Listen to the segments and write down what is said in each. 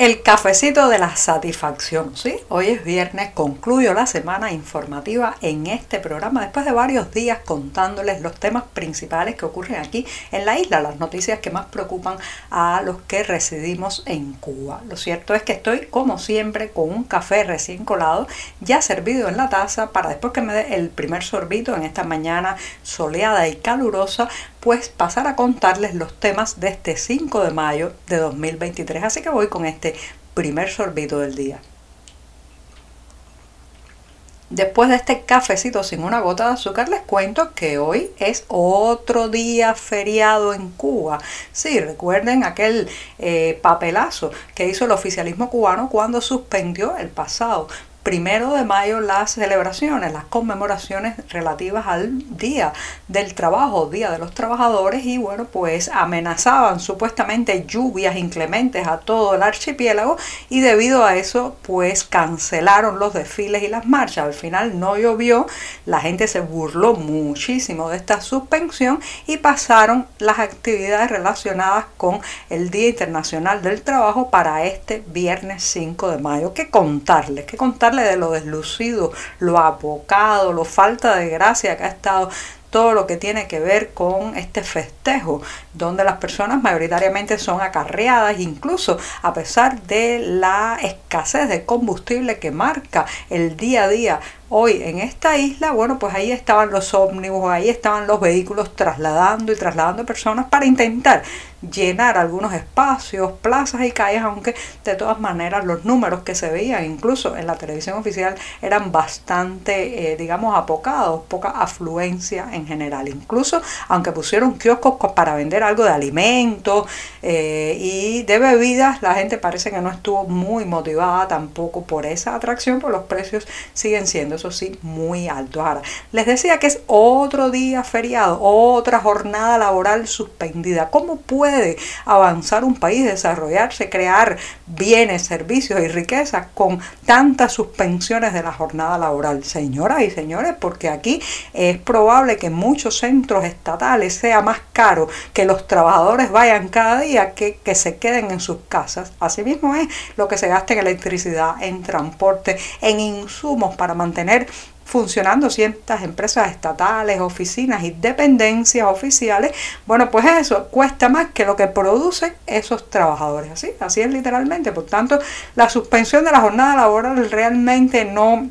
El cafecito de la satisfacción, ¿sí? Hoy es viernes, concluyo la semana informativa en este programa después de varios días contándoles los temas principales que ocurren aquí en la isla, las noticias que más preocupan a los que residimos en Cuba. Lo cierto es que estoy, como siempre, con un café recién colado, ya servido en la taza, para después que me dé el primer sorbito en esta mañana soleada y calurosa, pues pasar a contarles los temas de este 5 de mayo de 2023. Así que voy con este primer sorbito del día. Después de este cafecito sin una gota de azúcar, les cuento que hoy es otro día feriado en Cuba. Sí, recuerden aquel eh, papelazo que hizo el oficialismo cubano cuando suspendió el pasado primero de mayo las celebraciones, las conmemoraciones relativas al Día del Trabajo, Día de los Trabajadores y bueno, pues amenazaban supuestamente lluvias inclementes a todo el archipiélago y debido a eso pues cancelaron los desfiles y las marchas. Al final no llovió, la gente se burló muchísimo de esta suspensión y pasaron las actividades relacionadas con el Día Internacional del Trabajo para este viernes 5 de mayo. ¿Qué contarles? ¿Qué contarles? De lo deslucido, lo apocado, lo falta de gracia que ha estado todo lo que tiene que ver con este festejo, donde las personas mayoritariamente son acarreadas, incluso a pesar de la escasez de combustible que marca el día a día hoy en esta isla, bueno, pues ahí estaban los ómnibus, ahí estaban los vehículos trasladando y trasladando personas para intentar llenar algunos espacios, plazas y calles, aunque de todas maneras los números que se veían incluso en la televisión oficial eran bastante, eh, digamos, apocados, poca afluencia en general. Incluso aunque pusieron kioscos para vender algo de alimentos eh, y de bebidas, la gente parece que no estuvo muy motivada tampoco por esa atracción, por los precios siguen siendo eso sí, muy alto. Ahora, les decía que es otro día feriado, otra jornada laboral suspendida. ¿Cómo puede avanzar un país, desarrollarse, crear bienes, servicios y riquezas con tantas suspensiones de la jornada laboral? Señoras y señores, porque aquí es probable que en muchos centros estatales sea más caro que los trabajadores vayan cada día que, que se queden en sus casas. Asimismo es lo que se gasta en electricidad, en transporte, en insumos para mantener funcionando ciertas empresas estatales, oficinas y dependencias oficiales, bueno, pues eso cuesta más que lo que producen esos trabajadores. Así, así es literalmente. Por tanto, la suspensión de la jornada laboral realmente no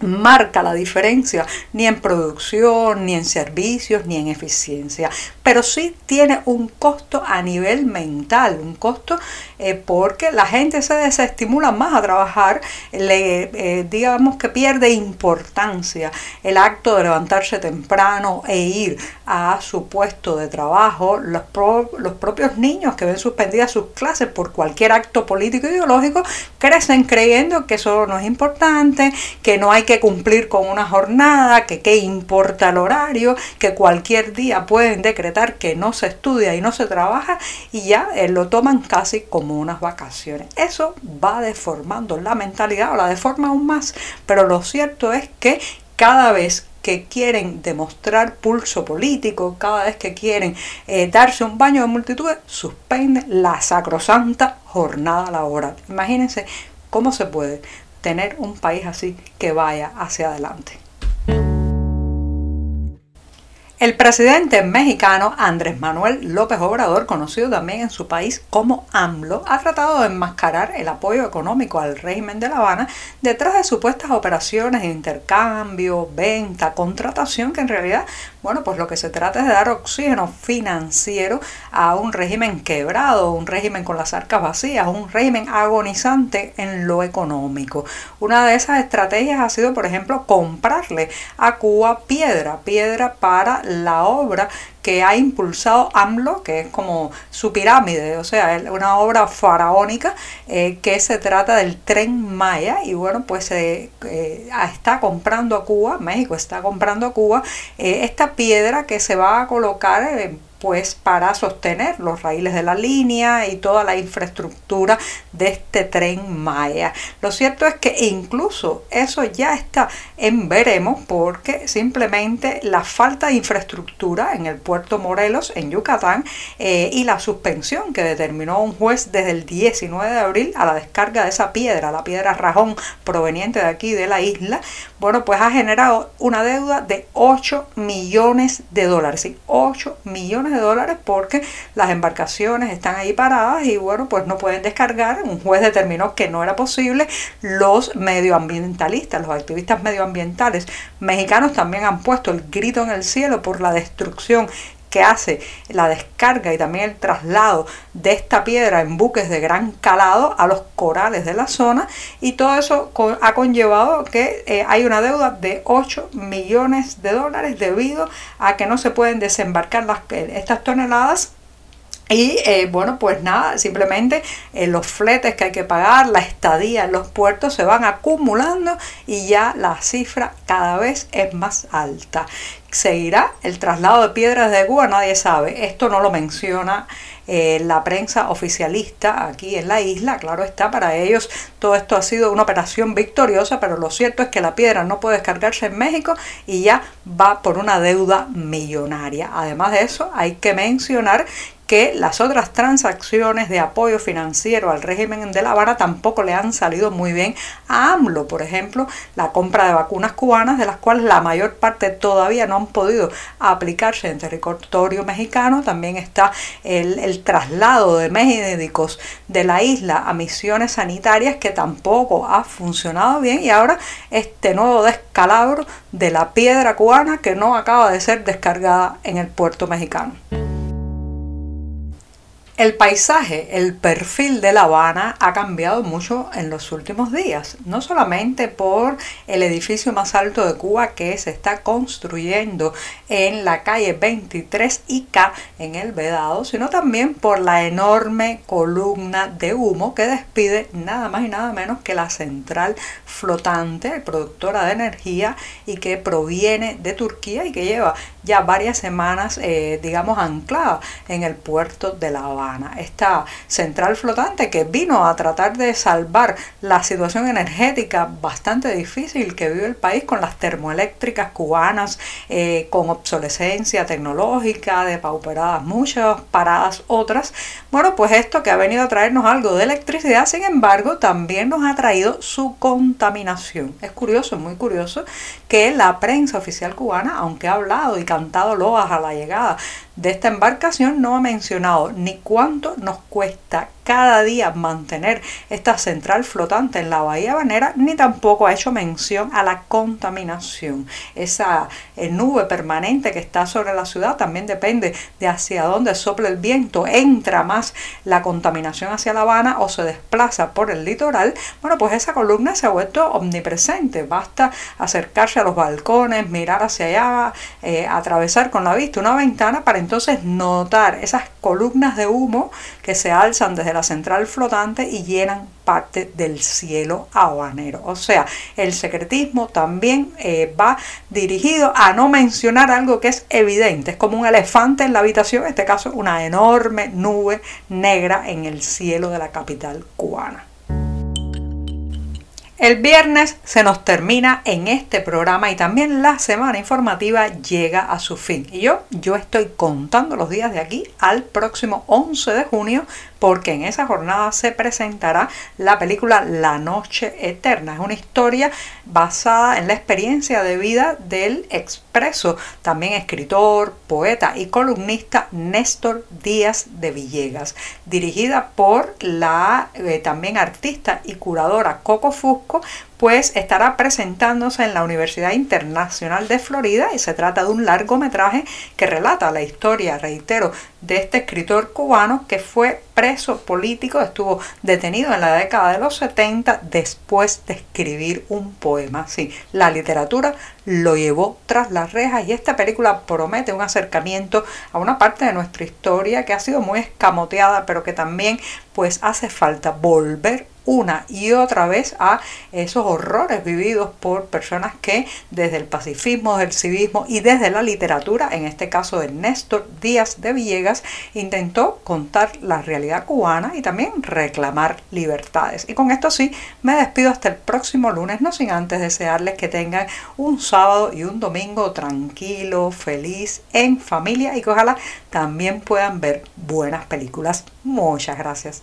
marca la diferencia ni en producción, ni en servicios, ni en eficiencia, pero sí tiene un costo a nivel mental, un costo eh, porque la gente se desestimula más a trabajar, le, eh, digamos que pierde importancia el acto de levantarse temprano e ir a su puesto de trabajo, los, los propios niños que ven suspendidas sus clases por cualquier acto político ideológico crecen creyendo que eso no es importante, que no hay que cumplir con una jornada, que qué importa el horario, que cualquier día pueden decretar que no se estudia y no se trabaja y ya eh, lo toman casi como unas vacaciones. Eso va deformando la mentalidad o la deforma aún más, pero lo cierto es que cada vez que quieren demostrar pulso político, cada vez que quieren eh, darse un baño de multitudes, suspenden la sacrosanta jornada laboral. Imagínense cómo se puede tener un país así que vaya hacia adelante. El presidente mexicano Andrés Manuel López Obrador, conocido también en su país como AMLO, ha tratado de enmascarar el apoyo económico al régimen de La Habana detrás de supuestas operaciones de intercambio, venta, contratación, que en realidad, bueno, pues lo que se trata es de dar oxígeno financiero a un régimen quebrado, un régimen con las arcas vacías, un régimen agonizante en lo económico. Una de esas estrategias ha sido, por ejemplo, comprarle a Cuba piedra, piedra para la obra que ha impulsado AMLO, que es como su pirámide, o sea, una obra faraónica eh, que se trata del tren Maya. Y bueno, pues eh, está comprando a Cuba, México está comprando a Cuba eh, esta piedra que se va a colocar pues para sostener los raíles de la línea y toda la infraestructura de este tren Maya. Lo cierto es que incluso eso ya está en veremos porque simplemente la falta de infraestructura en el puerto Morelos en Yucatán eh, y la suspensión que determinó un juez desde el 19 de abril a la descarga de esa piedra, la piedra rajón proveniente de aquí de la isla, bueno, pues ha generado una deuda de 8 millones de dólares, ¿sí? 8 millones de dólares porque las embarcaciones están ahí paradas y bueno, pues no pueden descargar. Un juez determinó que no era posible. Los medioambientalistas, los activistas medioambientales mexicanos también han puesto el grito en el cielo por la destrucción que hace la descarga y también el traslado de esta piedra en buques de gran calado a los corales de la zona. Y todo eso ha conllevado que eh, hay una deuda de 8 millones de dólares debido a que no se pueden desembarcar las, estas toneladas y eh, bueno, pues nada, simplemente eh, los fletes que hay que pagar, la estadía en los puertos se van acumulando y ya la cifra cada vez es más alta. ¿Seguirá el traslado de piedras de Cuba? Nadie sabe. Esto no lo menciona eh, la prensa oficialista aquí en la isla. Claro está, para ellos todo esto ha sido una operación victoriosa, pero lo cierto es que la piedra no puede descargarse en México y ya va por una deuda millonaria. Además de eso, hay que mencionar que las otras transacciones de apoyo financiero al régimen de La Habana tampoco le han salido muy bien a AMLO. Por ejemplo, la compra de vacunas cubanas, de las cuales la mayor parte todavía no han podido aplicarse en territorio mexicano. También está el, traslado de médicos de la isla a misiones sanitarias que tampoco ha funcionado bien. Y ahora este nuevo descalabro de la piedra cubana que no acaba de ser descargada en el puerto mexicano. El paisaje, el perfil de La Habana ha cambiado mucho en los últimos días, no solamente por el edificio más alto de Cuba que se está construyendo en la calle 23 K en el Vedado, sino también por la enorme columna de humo que despide nada más y nada menos que la central flotante, productora de energía y que proviene de Turquía y que lleva ya varias semanas, eh, digamos, anclada en el puerto de La Habana. Esta central flotante que vino a tratar de salvar la situación energética bastante difícil que vive el país con las termoeléctricas cubanas, eh, con obsolescencia tecnológica, depauperadas muchas, paradas otras. Bueno, pues esto que ha venido a traernos algo de electricidad, sin embargo, también nos ha traído su contaminación. Es curioso, muy curioso, que la prensa oficial cubana, aunque ha hablado y cantado loas a la llegada de esta embarcación, no ha mencionado ni cuánto nos cuesta cada día mantener esta central flotante en la bahía Banera, ni tampoco ha hecho mención a la contaminación. Esa eh, nube permanente que está sobre la ciudad también depende de hacia dónde sopla el viento, entra más la contaminación hacia La Habana o se desplaza por el litoral. Bueno, pues esa columna se ha vuelto omnipresente. Basta acercarse a los balcones, mirar hacia allá, eh, atravesar con la vista una ventana para entonces notar esas columnas de humo que se alzan desde la central flotante y llenan parte del cielo habanero. O sea, el secretismo también eh, va dirigido a no mencionar algo que es evidente. Es como un elefante en la habitación, en este caso una enorme nube negra en el cielo de la capital cubana. El viernes se nos termina en este programa y también la semana informativa llega a su fin. Y yo, yo estoy contando los días de aquí al próximo 11 de junio porque en esa jornada se presentará la película La Noche Eterna. Es una historia basada en la experiencia de vida del expreso, también escritor, poeta y columnista Néstor Díaz de Villegas, dirigida por la eh, también artista y curadora Coco Fusco, pues estará presentándose en la Universidad Internacional de Florida y se trata de un largometraje que relata la historia, reitero, de este escritor cubano que fue preso político, estuvo detenido en la década de los 70 después de escribir un poema. Sí, la literatura lo llevó tras las rejas y esta película promete un acercamiento a una parte de nuestra historia que ha sido muy escamoteada, pero que también pues hace falta volver una y otra vez a esos horrores vividos por personas que desde el pacifismo, del civismo y desde la literatura, en este caso de Néstor Díaz de Villegas, intentó contar la realidad cubana y también reclamar libertades. Y con esto sí, me despido hasta el próximo lunes, no sin antes desearles que tengan un sábado y un domingo tranquilo, feliz, en familia y que ojalá también puedan ver buenas películas. Muchas gracias.